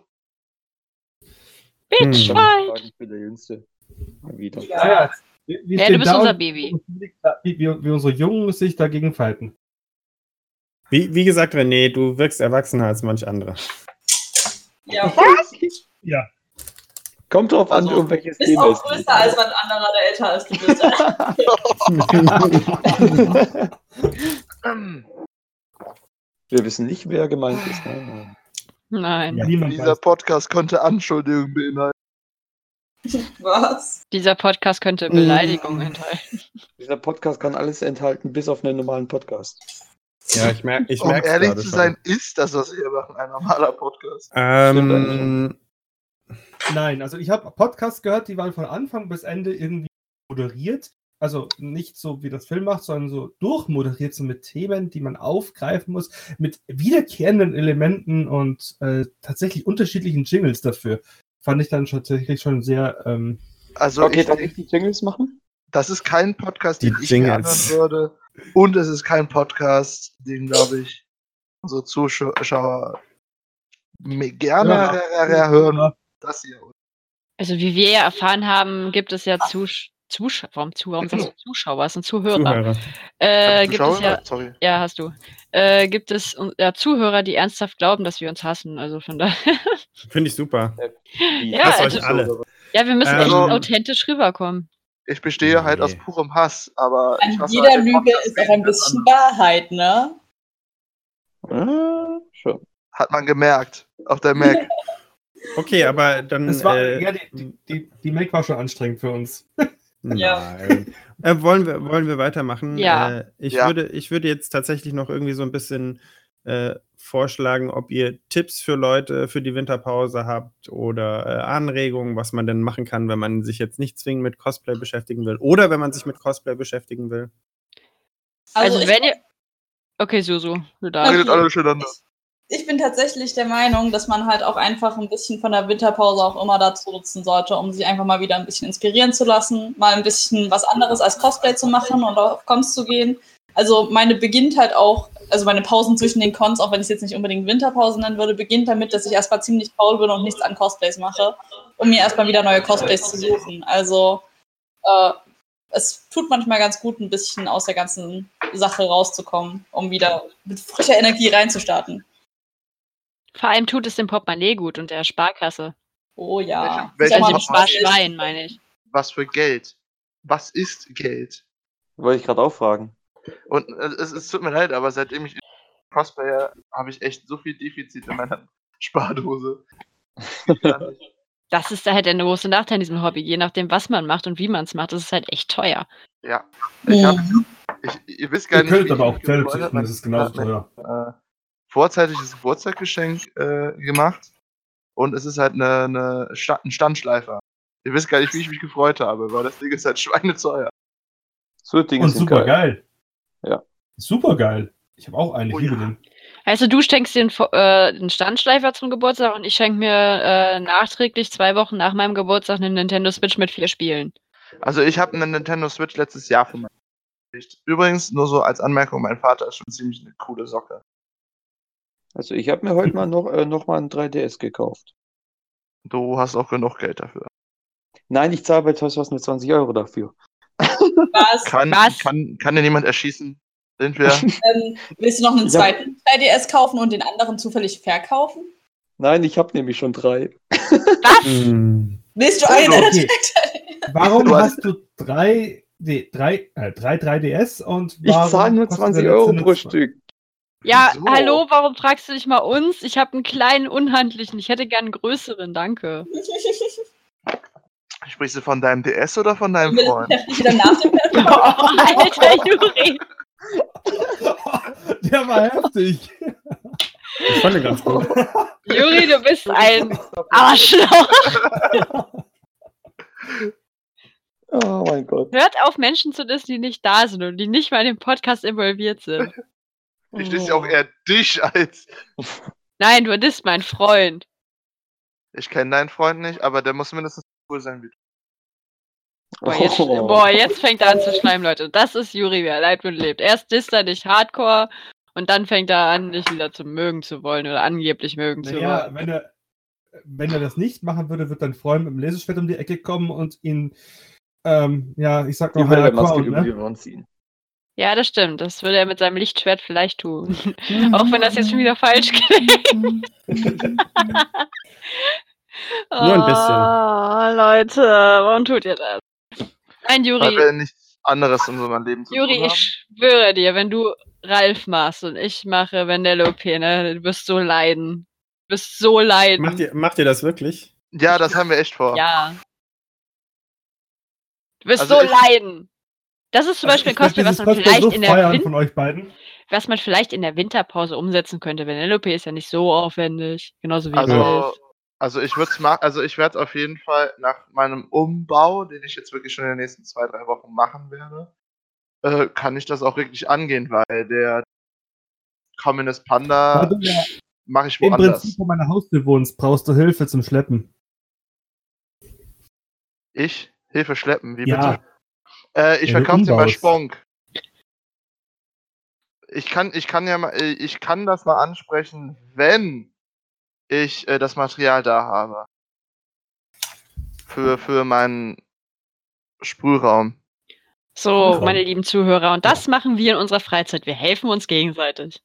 S5: Bitch,
S1: Hm.
S5: fight!
S4: Ich bin der Jüngste. Mal wieder.
S3: Ja, ja. Wir, wir
S5: Ja, du bist unser Baby.
S3: Wie, wie, wie unsere Jungen sich dagegen fighten.
S1: Wie, wie gesagt, René, du wirkst erwachsener als manch andere.
S6: Ja,
S3: Ja.
S4: Kommt drauf an,
S2: Also,
S4: um welches
S6: bist
S4: Thema
S6: auch
S4: es geht.
S6: größer als ein anderer, der älter als du bist.
S4: Wir wissen nicht, wer gemeint ist. Nein,
S5: Nein.
S3: Ja, niemand
S2: Dieser
S3: weiß.
S2: Podcast konnte Anschuldigungen beinhalten.
S6: Was?
S5: Dieser Podcast könnte Beleidigungen enthalten.
S4: Dieser Podcast kann alles enthalten, bis auf einen normalen Podcast.
S1: Ja, ich merke ich
S2: Um
S1: merk's
S2: ehrlich zu
S1: schon.
S2: sein, ist das, was wir hier machen, ein normaler Podcast.
S1: Ähm,
S3: Nein, also ich habe Podcasts gehört, die waren von Anfang bis Ende irgendwie moderiert. Also nicht so, wie das Film macht, sondern so durchmoderiert, so mit Themen, die man aufgreifen muss, mit wiederkehrenden Elementen und äh, tatsächlich unterschiedlichen Jingles dafür. Fand ich dann tatsächlich schon sehr. Ähm,
S2: Also,
S4: Okay,
S2: ich,
S4: darf ich die Jingles machen?
S2: das ist kein Podcast,
S1: Die
S2: den ich mir
S1: Jingles.
S2: anhören würde. Und es ist kein Podcast, den, glaube ich, unsere Zuschauer gerne
S3: Ja.
S2: hören. Das hier.
S5: Also wie wir ja erfahren haben, gibt es ja Zusch Zuschauer, warum, zu, warum sagst du Zuschauer, sind Zuhörer.
S1: Zuhörer.
S5: Äh, gibt
S2: Zuschauer?
S5: es ja,
S2: Sorry.
S5: ja, hast du. Äh, gibt es ja, Zuhörer, die ernsthaft glauben, dass wir uns hassen. Also von daher.
S1: Finde ich super.
S4: Die-
S5: Ja,
S1: Hasst
S5: also-
S1: euch alle.
S5: ja, wir müssen echt
S2: Also-
S5: authentisch rüberkommen.
S2: Ich bestehe halt
S1: Nee.
S2: aus purem Hass, aber ich
S6: An
S2: hasse
S6: jeder
S2: halt
S6: Lüge ist auch ein bisschen
S2: an.
S6: Wahrheit, ne?
S4: Ah, schon.
S2: Hat man gemerkt. Auf der Mac.
S1: Okay, aber dann.
S3: war,
S1: äh,
S3: ja, die, die, die Make war schon anstrengend für uns.
S6: Ja.
S1: Nein. Äh, wollen, wir, wollen wir weitermachen?
S5: Ja.
S1: Äh, ich,
S2: Ja.
S1: Würde, ich würde jetzt tatsächlich noch irgendwie so ein bisschen äh, vorschlagen, ob ihr Tipps für Leute für die Winterpause habt oder äh, Anregungen, was man denn machen kann, wenn man sich jetzt nicht zwingend mit Cosplay beschäftigen will oder wenn man sich mit Cosplay beschäftigen will.
S5: Also,
S6: ich,
S5: wenn ihr. Okay, Susu, du darfst.
S2: Redet alle durcheinander.
S6: Ich bin tatsächlich der Meinung, dass man halt auch einfach ein bisschen von der Winterpause auch immer dazu nutzen sollte, um sich einfach mal wieder ein bisschen inspirieren zu lassen, mal ein bisschen was anderes als Cosplay zu machen und auf Cons zu gehen. Also meine beginnt halt auch, also meine Pausen zwischen den Cons, auch wenn ich es jetzt nicht unbedingt Winterpause nennen würde, beginnt damit, dass ich erstmal ziemlich faul bin und nichts an Cosplays mache, um mir erstmal wieder neue Cosplays zu suchen. Also äh, es tut manchmal ganz gut, ein bisschen aus der ganzen Sache rauszukommen, um wieder mit frischer Energie reinzustarten.
S5: Vor allem tut es dem Portemonnaie gut und der Sparkasse.
S6: Oh ja.
S2: Welche-
S5: Also dem
S2: was
S5: Sparschwein, meine ich.
S2: Was für Geld? Was ist Geld?
S4: Wollte ich gerade auch fragen.
S2: Und äh, es, es tut mir leid, aber seitdem ich Cosplayer habe ich echt so viel Defizit in meiner Spardose.
S5: Das ist halt der große Nachteil in diesem Hobby. Je nachdem, was man macht und wie man es macht, ist es halt echt teuer.
S2: ja. Ich hab,
S6: Mhm.
S2: ich, ihr wisst gar
S3: Ihr
S2: nicht,
S3: könnt
S2: wie
S3: aber auch Geld tippen, das ist genauso teuer.
S2: äh, vorzeitiges Geburtstagsgeschenk äh, gemacht und es ist halt eine, eine Sta ein Standschleifer. Ihr wisst gar nicht, wie ich mich gefreut habe, weil das Ding ist halt schweineteuer.
S4: So Dinge
S3: Und
S4: sind
S3: super
S4: geil.
S3: geil.
S4: Ja.
S3: Super geil. Ich habe auch einen, ich
S2: Oh
S3: liebe
S2: ja.
S3: den.
S5: Also du schenkst den, äh, den Standschleifer zum Geburtstag und ich schenke mir äh, nachträglich zwei Wochen nach meinem Geburtstag eine Nintendo Switch mit vier Spielen.
S2: Also ich habe eine Nintendo Switch letztes Jahr von meinem. Übrigens, nur so als Anmerkung, mein Vater ist schon ziemlich eine coole Socke.
S4: Also ich habe mir heute mal noch, äh, noch mal ein 3DS gekauft.
S2: Du hast auch genug Geld dafür.
S4: Nein, ich zahle bei Toys R nur 20 Euro dafür.
S6: Was?
S2: Kann,
S5: Was?
S2: kann, kann dir niemand erschießen? Sind wir?
S6: Ähm, willst du noch einen
S4: Ich hab-
S6: zweiten 3DS kaufen und den anderen zufällig verkaufen?
S4: Nein, ich habe nämlich schon drei.
S5: Was?
S1: Mm.
S6: Willst du
S2: Oh,
S6: einen?
S3: okay. Warum
S2: Du hast-
S3: hast du drei, nee, drei, äh, drei 3DS und
S4: Ich zahle nur
S3: kostet
S4: 20
S3: der
S4: Euro pro Stück.
S5: Ja,
S2: Wieso?
S5: hallo, warum fragst du dich mal uns? Ich habe einen kleinen, unhandlichen. Ich hätte gern einen größeren, danke.
S2: Sprichst du von deinem DS oder von deinem Freund?
S6: das wieder nach dem
S5: Oh, Alter Juri.
S3: Der war heftig.
S1: Ich fand den ganz gut.
S5: Juri, du bist ein Arschloch.
S4: Oh mein Gott.
S5: Hört auf, Menschen zu dissen, die nicht da sind und die nicht mal in dem Podcast involviert sind.
S2: Ich disse ja auch eher dich als.
S5: Nein, du bist mein Freund.
S2: Ich kenne deinen Freund nicht, aber der muss mindestens cool sein wie du.
S5: Boah, jetzt,
S4: Oh.
S5: boah, jetzt fängt er an zu schleimen, Leute. Das ist Juri, wer leid und lebt. Erst disst er dich hardcore und dann fängt er an, dich wieder zu mögen zu wollen oder angeblich mögen zu
S3: Naja,
S5: wollen.
S3: wenn er, wenn er das nicht machen würde, wird dein Freund mit dem Laserschwert um die Ecke kommen und ihn, ähm, ja, ich sag
S4: Die
S3: noch
S4: Höllermaske
S3: Crown,
S4: über die
S3: ne?
S4: Ohren ziehen.
S5: Ja, das stimmt. Das würde er mit seinem Lichtschwert vielleicht tun. Auch wenn das jetzt schon wieder falsch klingt.
S1: Nur ein bisschen.
S5: Oh, Leute, warum tut ihr das? Nein,
S2: Weil
S5: Juri,
S2: wir nichts anderes in unserem Leben zu
S5: Juri,
S2: tun haben.
S5: ich schwöre dir, wenn du Ralf machst und ich mache Vanellope, ne, du wirst so leiden. Du wirst so leiden.
S1: Macht ihr, macht ihr das wirklich?
S2: Ja, das haben wir echt vor.
S5: Ja. Du wirst
S2: Also
S5: so
S2: ich-
S5: leiden. Das ist zum
S3: Also
S5: Beispiel ein Cosplay, was man,
S3: Cosplay
S5: vielleicht
S3: so
S5: in der Win
S3: von euch beiden.
S5: was man vielleicht in der Winterpause umsetzen könnte. Vanellope ist ja nicht so aufwendig. Genauso wie
S2: Also,
S5: Ralf.
S2: also ich würde es machen, also ich werde auf jeden Fall nach meinem Umbau, den ich jetzt wirklich schon in den nächsten zwei, drei Wochen machen werde, äh, kann ich das auch wirklich angehen, weil der Communist
S3: Da
S2: Panda
S3: ja
S2: mache ich
S3: im
S2: woanders.
S3: Prinzip vor meiner Haustür wohnst, brauchst du Hilfe zum Schleppen.
S2: Ich? Hilfe schleppen, wie
S3: Ja.
S2: bitte? Äh, ich verkaufe mal
S3: umbaust.
S2: Sponk. Ich kann, ich kann ja mal, äh, ich kann das mal ansprechen, wenn ich äh, das Material da habe. Für, für meinen Sprühraum.
S5: So, meine lieben Zuhörer, und das machen wir in unserer Freizeit. Wir helfen uns gegenseitig.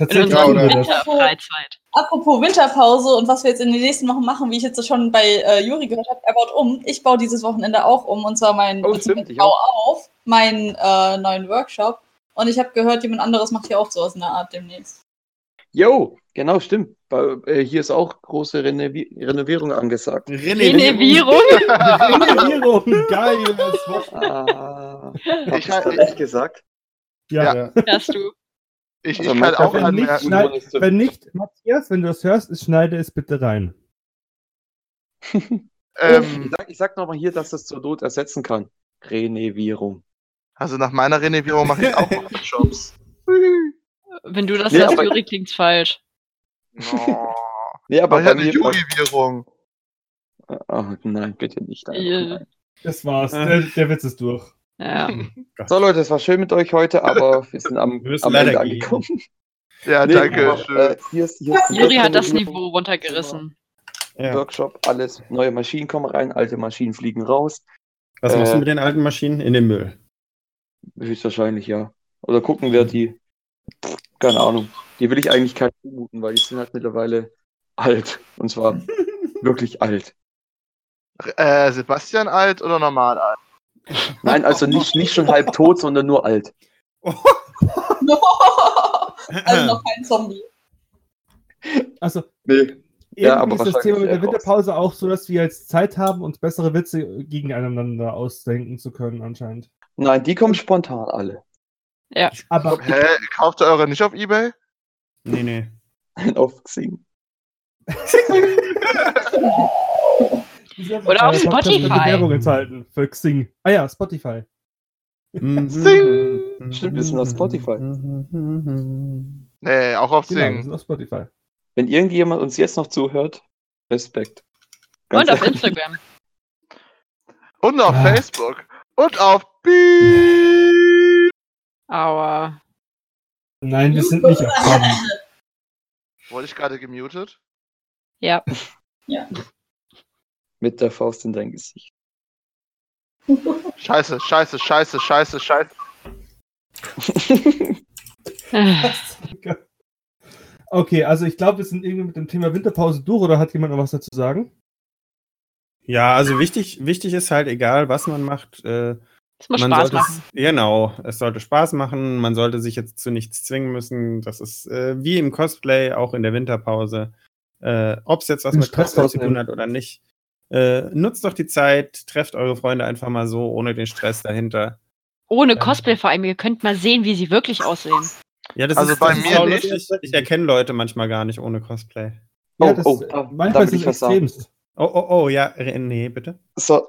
S5: In
S3: Tatsächlich
S5: unserer
S3: tun wir das.
S5: Winterfreizeit.
S6: Apropos Winterpause und was wir jetzt in den nächsten Wochen machen, wie ich jetzt schon bei äh, Juri gehört habe, er baut um. Ich baue dieses Wochenende auch um und zwar meinen
S4: Oh,
S6: beziehungsweise
S4: stimmt, ich
S6: baue auf meinen äh, neuen Workshop. Und ich habe gehört, jemand anderes macht hier auch sowas in der Art demnächst.
S4: Jo, genau, stimmt. Bei, äh, hier ist auch große Renovi Renovierung angesagt.
S5: Renovierung?
S3: Renovierung, geil.
S4: Ah,
S2: Ich
S4: hab ich gesagt?
S3: Ja.
S1: Ja.
S5: Hast du.
S2: Ich,
S4: Also
S2: ich kann auch
S3: Wenn nicht, schneid, wenn nicht, Matthias, wenn du das hörst, schneide es bitte rein.
S4: ich
S2: ähm,
S4: sag, ich sag nochmal hier, dass das zur Not ersetzen kann. Renevierung.
S2: also nach meiner Renovierung mache ich auch Workshops.
S5: Wenn du das
S4: Nee, aber-
S5: Juri, klingt's falsch.
S2: Oh.
S4: Nee, aber
S2: ich hatte
S4: mir.
S2: Jury-Vierung.
S4: Ah, nein, bitte nicht.
S5: Äh,
S3: Das war's. Der, der Witz ist durch.
S5: Ja.
S4: So Leute, es war schön mit euch heute, aber wir sind am,
S1: Wir
S4: am Ende
S1: gehen.
S4: angekommen.
S2: Ja,
S4: Nee,
S2: danke
S4: aber,
S2: schön.
S4: Äh, hier ist, hier ist die
S5: Juri hat das Niveau runtergerissen.
S1: Ja.
S4: Workshop, alles. Neue Maschinen kommen rein, alte Maschinen fliegen raus.
S1: Was machst
S4: Äh,
S1: du mit den alten Maschinen? In den Müll.
S4: Höchstwahrscheinlich, ja. Oder gucken, wer die. Keine Ahnung. Die will ich eigentlich keinen zumuten, weil die sind halt mittlerweile alt. Und zwar wirklich alt.
S2: Äh, Sebastian alt oder normal alt?
S4: Nein, also nicht, nicht schon halb tot, sondern nur alt.
S6: also noch kein Zombie.
S3: Also,
S4: Nee.
S3: irgendwie
S4: Ja, aber
S3: ist das Thema mit der. Winterpause auch so, dass wir jetzt Zeit haben, uns bessere Witze gegeneinander ausdenken zu können, anscheinend.
S4: Nein, die kommen spontan alle.
S3: Aber
S2: Hä? Kauft ihr eure nicht auf Ebay?
S1: Nee, nee.
S4: Auf Xing.
S5: Oder auf Spotify.
S3: Werbung enthalten für Xing. Ah ja, Spotify.
S2: Sing.
S4: Stimmt, wir sind auf Spotify.
S2: Nee, auch auf
S3: Genau, wir
S2: Sing.
S3: sind auf Spotify.
S4: Wenn irgendjemand uns jetzt noch zuhört, Respekt.
S5: Und auf
S4: ehrlich.
S5: Instagram.
S2: Und auf
S3: Ah.
S2: Facebook. Und auf Beep.
S5: Aua.
S3: Nein, wir sind nicht auf Spotify.
S2: Wurde ich gerade gemutet?
S5: Ja.
S4: Mit der Faust in dein Gesicht.
S2: Scheiße, scheiße, scheiße, scheiße, scheiße.
S3: Okay, also ich glaube, wir sind irgendwie mit dem Thema Winterpause durch oder hat jemand noch was dazu zu sagen?
S1: Ja, also wichtig, wichtig ist halt, egal was man macht, äh,
S5: muss
S1: man
S5: Spaß
S1: sollte
S5: machen.
S1: Es, genau, es sollte Spaß machen, man sollte sich jetzt zu nichts zwingen müssen. Das ist äh, wie im Cosplay, auch in der Winterpause. Äh, Ob es jetzt was
S3: Den
S1: mit
S3: Stress
S1: Cosplay zu tun hat oder nicht. Äh, nutzt doch die Zeit, trefft eure Freunde einfach mal so, ohne den Stress dahinter.
S5: Ohne
S3: Ähm.
S5: Cosplay vor allem. Ihr könnt mal sehen, wie sie wirklich aussehen.
S1: Ja, das
S2: Also
S1: ist,
S2: bei
S1: das ist
S2: mir
S1: auch
S2: nicht.
S1: lustig. Ich erkenne Leute manchmal gar nicht ohne Cosplay.
S4: Oh,
S3: ja, das,
S4: oh,
S3: äh,
S4: da- da
S3: manchmal ist
S4: ich
S3: es
S4: was sagen.
S3: extremst.
S1: Oh, oh, oh, ja, René, bitte.
S4: So,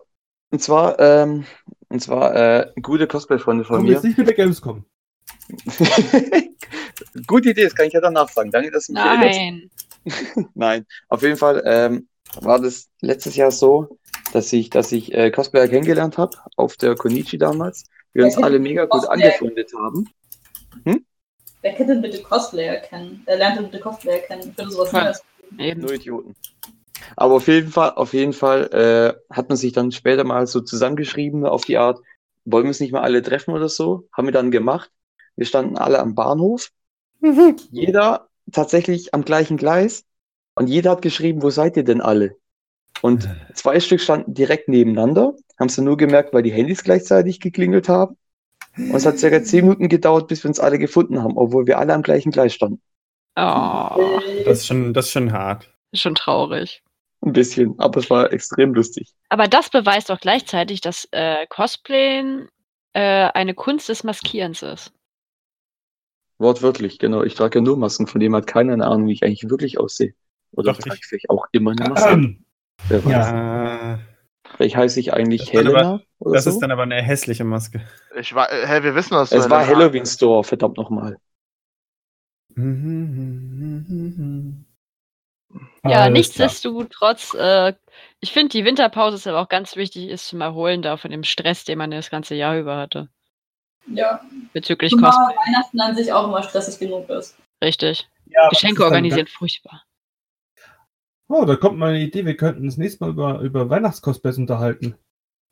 S4: Und zwar, ähm, und zwar äh, gute Cosplay-Freunde von
S3: Komm
S4: mir.
S3: jetzt nicht mit der Gamescom.
S4: Gute Idee, das kann ich ja danach sagen. Danke, dass du mich.
S5: Nein.
S4: Nein, auf jeden Fall ähm, war das letztes Jahr so, dass ich, dass ich äh, Cosplayer kennengelernt habe, auf der Konichi damals. Wir uns alle mega gut
S6: Cosplayer.
S4: angefreundet haben.
S6: Wer kennt denn bitte Cosplayer kennen? Wer lernt denn bitte Cosplayer kennen? Ich finde sowas
S5: Ja.
S6: Neues.
S5: Eben.
S4: Nur Idioten. Aber auf jeden Fall, auf jeden Fall äh, hat man sich dann später mal so zusammengeschrieben auf die Art, wollen wir uns nicht mal alle treffen oder so? Haben wir dann gemacht. Wir standen alle am Bahnhof. Jeder tatsächlich am gleichen Gleis. Und jeder hat geschrieben, wo seid ihr denn alle? Und zwei Stück standen direkt nebeneinander, haben es dann nur gemerkt, weil die Handys gleichzeitig geklingelt haben. Und es hat circa zehn Minuten gedauert, bis wir uns alle gefunden haben, obwohl wir alle am gleichen Gleis standen.
S5: Oh,
S1: Das ist schon, das ist schon hart.
S5: ist schon traurig.
S4: Ein bisschen, aber es war extrem lustig.
S5: Aber das beweist auch gleichzeitig, dass äh, Cosplayen äh, eine Kunst des Maskierens ist.
S4: Wortwörtlich, genau. Ich trage ja nur Masken, von dem hat keiner eine Ahnung, wie ich eigentlich wirklich aussehe. Oder
S1: Doch,
S4: trage
S1: ich-
S4: ich vielleicht auch immer eine Maske?
S3: Ähm,
S4: Wer weiß.
S3: ja.
S4: Vielleicht heiße ich eigentlich
S1: Das
S4: Helena oder
S1: das
S4: so.
S1: ist dann aber eine hässliche Maske.
S2: Ich war, äh, hä, wir wissen, was
S4: es war Halloween Store, verdammt nochmal.
S5: Ja,
S3: Alles
S5: nichtsdestotrotz, äh, ich finde, die Winterpause ist aber auch ganz wichtig, ist zum Erholen da von dem Stress, den man das ganze Jahr über hatte.
S6: Ja.
S5: Bezüglich
S6: Zumal
S5: Cosplay.
S6: Weihnachten an sich auch immer stressig genug ist.
S5: Richtig.
S3: Ja, aber das
S5: Geschenke organisieren, furchtbar.
S3: Oh, da kommt mal eine Idee. Wir könnten das nächste Mal über, über Weihnachtscosplays unterhalten.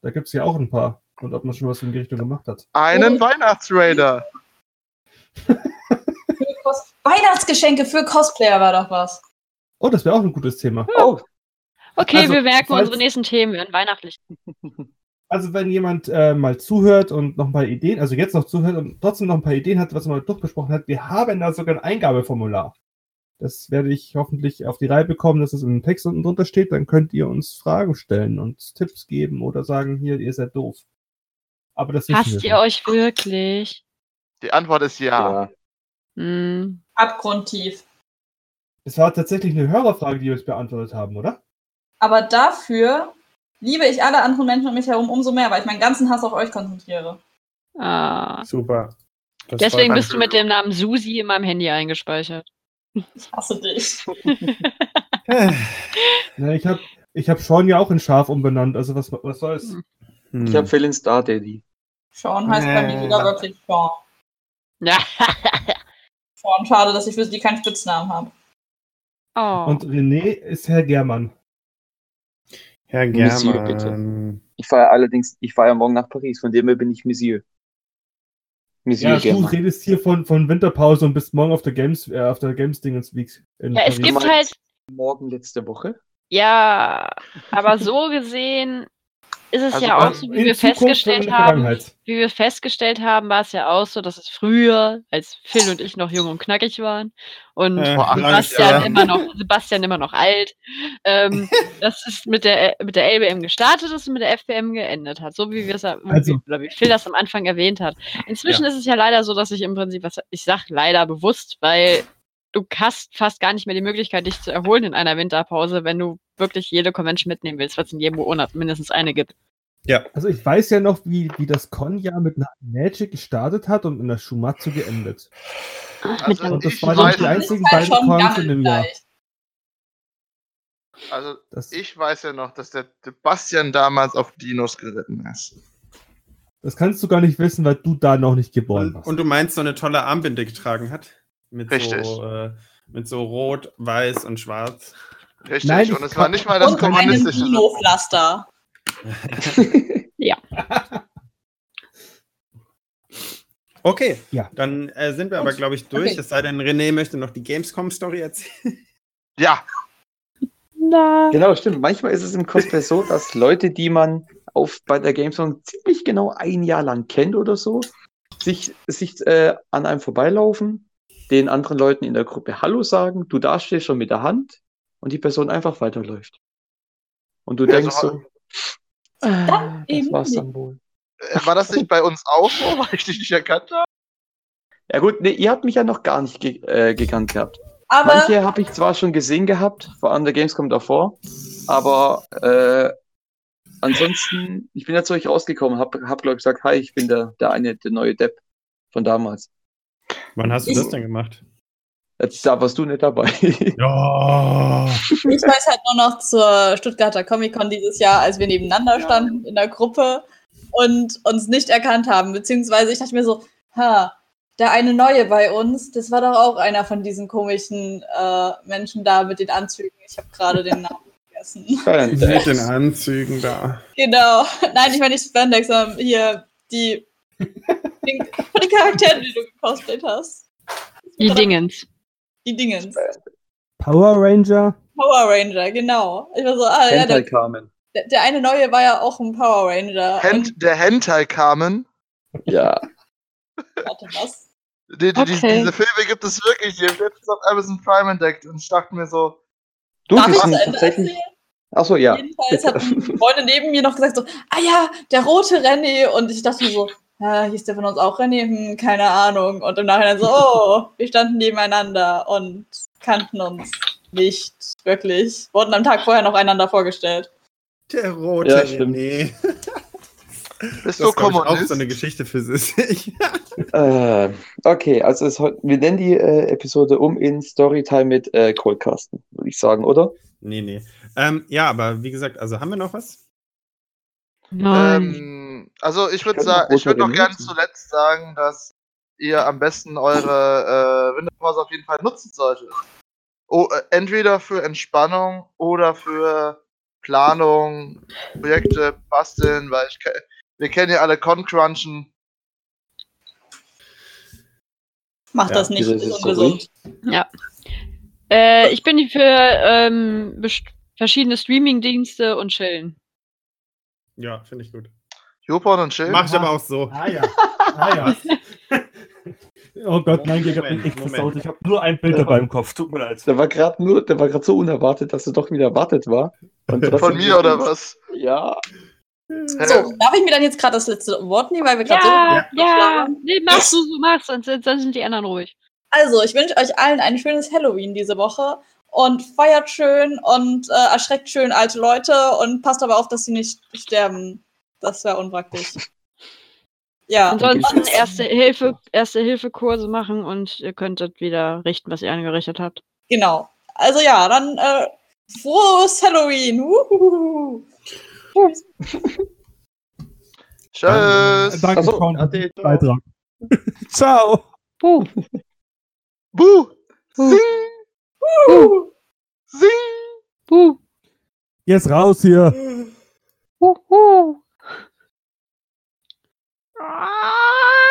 S3: Da gibt es ja auch ein paar. Und ob man schon was in die Richtung gemacht hat.
S2: Einen
S6: Oh.
S2: Weihnachtsraider.
S6: Weihnachtsgeschenke für Cosplayer war doch was.
S3: Oh, das wäre auch ein gutes Thema.
S4: Oh,
S5: Okay,
S3: Also,
S5: wir merken
S3: falls-
S5: unsere nächsten Themen, werden weihnachtlich.
S3: Also, wenn jemand äh, mal zuhört und noch ein paar Ideen, also jetzt noch zuhört und trotzdem noch ein paar Ideen hat, was man durchbesprochen hat, wir haben da sogar ein Eingabeformular. Das werde ich hoffentlich auf die Reihe bekommen, dass es im Text unten drunter steht. Dann könnt ihr uns Fragen stellen und Tipps geben oder sagen, hier, ihr seid doof. Aber das
S5: Hasst ihr euch wirklich?
S2: Die Antwort ist ja.
S4: ja.
S5: Hm.
S6: Abgrundtief.
S3: Es war tatsächlich eine Hörerfrage, die wir jetzt beantwortet haben, oder?
S6: Aber dafür liebe ich alle anderen Menschen um mich herum umso mehr, weil ich meinen ganzen Hass auf euch konzentriere.
S5: Ah.
S1: Super. Das
S5: Deswegen bist du mit dem Namen Susi in meinem Handy eingespeichert.
S6: Ich hasse dich.
S3: Na, ich habe ich hab Sean ja auch in Schaf umbenannt, also was, was soll's?
S1: Hm.
S4: Ich habe Phil in Star Daddy.
S6: Sean heißt bei mir
S1: Äh.
S6: wieder wirklich Sean.
S5: Ja.
S6: Sean, schade, dass ich für die keinen Spitznamen habe.
S5: oh.
S3: Und René ist Herr Germann.
S1: Herr
S4: Monsieur,
S1: Germann.
S4: Ich fahre allerdings, ich fahre ja morgen nach Paris, von dem her bin ich Monsieur. Monsieur
S3: Ja, du
S4: German.
S3: redest hier von, von Winterpause und bist morgen auf der Games, äh, auf der Games Dingens Week. in
S5: ja, es
S3: Paris.
S5: gibt
S4: meinst-
S5: halt,
S4: Morgen letzte Woche.
S5: ja, aber so gesehen ist es
S2: Also
S5: ja auch so, wie wir
S3: Zukunft
S5: festgestellt haben. Wie wir festgestellt haben, war es ja auch so, dass es früher, als Phil und ich noch jung und knackig waren und
S1: Äh,
S5: Sebastian
S1: her.
S5: immer noch, Sebastian immer noch alt, ähm, dass es mit der, mit der LBM gestartet ist und mit der FBM geendet hat. So wie wir es,
S3: Also-
S5: wie, oder wie Phil das am Anfang erwähnt hat. Inzwischen ist es ja leider so, dass ich im Prinzip, was ich sag leider bewusst, weil du hast fast gar nicht mehr die Möglichkeit, dich zu erholen in einer Winterpause, wenn du wirklich jede Convention mitnehmen willst, was in jedem Monat mindestens eine gibt.
S3: Also ich weiß ja noch, wie, wie das Con-Jahr mit einer Magic gestartet hat und in der Shumatsu geendet.
S5: Mit
S2: Also,
S3: Und das
S2: ich
S3: waren
S2: weiß,
S3: die einzigen beiden Cons in dem Jahr.
S2: also
S3: Das,
S2: ich weiß ja noch, dass der Sebastian damals auf Dinos geritten ist.
S3: das kannst du gar nicht wissen, weil du da noch nicht geboren
S1: Und,
S3: warst.
S1: und du meinst, so eine tolle Armbinde getragen hat? Mit
S2: Richtig.
S1: so, äh, mit so Rot, Weiß und Schwarz.
S2: Richtig.
S3: Nein,
S2: und es war nicht mal das
S6: Und einem
S2: kommunistische.
S6: Dino-Pflaster.
S1: Okay,
S3: Ja.
S1: dann äh, sind wir aber, glaube ich, durch.
S6: Okay.
S1: Es sei denn, René möchte noch die Gamescom-Story erzählen.
S2: Ja,
S5: Na.
S4: Genau, stimmt. Manchmal ist es im Cosplay so, dass Leute, die man auf, bei der Gamescom ziemlich genau ein Jahr lang kennt oder so, sich, sich äh, an einem vorbeilaufen, den anderen Leuten in der Gruppe Hallo sagen, du dastehst schon mit der Hand und die Person einfach weiterläuft. Und du
S2: Ja,
S4: denkst
S2: so-
S4: so, ah, das war's
S6: nicht.
S4: dann wohl.
S2: äh, war das nicht bei uns auch so, weil ich dich nicht erkannt habe?
S4: Ja gut, nee, ihr habt mich ja noch gar nicht ge äh, gekannt gehabt.
S6: Aber
S4: Manche habe ich zwar schon gesehen gehabt, vor allem der Gamescom davor, aber äh, ansonsten, ich bin ja zu euch rausgekommen, hab, hab glaube ich gesagt, hi, ich bin der, der eine, der neue Depp von damals.
S1: Wann hast du
S6: Ich-
S1: das denn gemacht?
S4: Jetzt, da warst du nicht dabei.
S1: Ja.
S6: Ich weiß halt nur noch zur Stuttgarter Comic-Con dieses Jahr, als wir nebeneinander standen in der Gruppe und uns nicht erkannt haben. Beziehungsweise ich dachte mir so, ha, der eine Neue bei uns, das war doch auch einer von diesen komischen äh, Menschen da mit den Anzügen. Ich habe gerade den Namen vergessen.
S1: Mit den Anzügen da.
S6: Genau. Nein, ich meine nicht Spandex, sondern hier die, die, Charakteren, die du gecosplayt hast.
S5: Die Dingens.
S6: Die Dingens.
S3: Power Ranger.
S6: Power Ranger, genau. Ich war so, ah ja,
S4: Hentai
S6: der,
S4: Carmen.
S6: der, der eine Neue war ja auch ein Power Ranger.
S2: Hent, der Hentai Carmen.
S4: Ja.
S6: Warte, was?
S2: Die, die, die,
S5: Okay.
S2: diese Filme gibt es wirklich. Habe ich letztens auf Amazon Prime entdeckt und ich dachte mir so,
S4: Du,
S6: Darf
S4: die
S6: ich
S4: tatsächlich.
S6: erzählen?
S4: Achso, ja.
S6: Jedenfalls hat eine Freundin neben mir noch gesagt so, ah ja, der rote René. Und ich dachte mir so, ja, hieß der von uns auch René? Hm, keine Ahnung. Und im Nachhinein so, oh, wir standen nebeneinander und kannten uns nicht wirklich. Wurden am Tag vorher noch einander vorgestellt.
S1: Der rote
S4: Ja, stimmt.
S1: René.
S2: bist
S1: Das ist ich, auch so eine Geschichte für sich.
S4: Äh, okay, also es, wir nennen die äh, Episode um in Storytime mit äh, Coldcasten, würde ich sagen, oder?
S1: nee, nee. Ähm, ja, aber wie gesagt, also haben wir noch was?
S5: Nein.
S2: Ähm, also ich würde sagen,
S4: noch
S2: ich würde noch
S4: rote
S2: gern
S4: benutzen.
S2: zuletzt sagen, dass ihr am besten eure äh, Winterpause auf jeden Fall nutzen solltet. Oh, äh, entweder für Entspannung oder für Planung, Projekte basteln, weil ich wir kennen ja alle Con-Crunchen.
S6: Macht
S1: Ja,
S6: das nicht, ist ungesund.
S5: Äh, ich bin für ähm, verschiedene Streaming-Dienste und chillen.
S1: Ja, finde ich gut.
S2: Jopon und Chill.
S1: Mach ich aber auch so.
S3: Ah ja. Ah ja. oh Gott, nein,
S1: Moment,
S3: echt
S1: Moment.
S3: versaut. Ich habe nur ein Bild dabei im Kopf. Tut mir leid.
S4: Der war gerade nur, der war gerade so unerwartet, dass er doch wieder erwartet war. Und
S2: Von mir oder was?
S4: Ja.
S6: So, darf ich mir dann jetzt gerade das letzte Wort nehmen, weil wir gerade
S5: Ja,
S6: so
S5: ja. Nee, machst du, so machst, sonst, sonst sind die anderen ruhig.
S6: Also, ich wünsche euch allen ein schönes Halloween diese Woche und feiert schön und äh, erschreckt schön alte Leute und passt aber auf, dass sie nicht sterben. Das wäre unpraktisch. Ja,
S5: Ansonsten erste Hilfe, erste Hilfe-Kurse machen und ihr könntet wieder richten, was ihr angerichtet habt.
S6: genau. Also ja, dann äh, frohes Halloween. Uhuhu.
S2: Tschüss.
S3: Danke,
S4: Ach so,
S3: Sean, für
S4: ade,
S3: den
S4: ciao.
S3: Beitrag. Ciao.
S5: Puh.
S2: Buh. Sing.
S6: Uhu.
S2: Sing.
S5: Puh.
S3: Jetzt raus hier.
S5: Puh. Puh. Ah!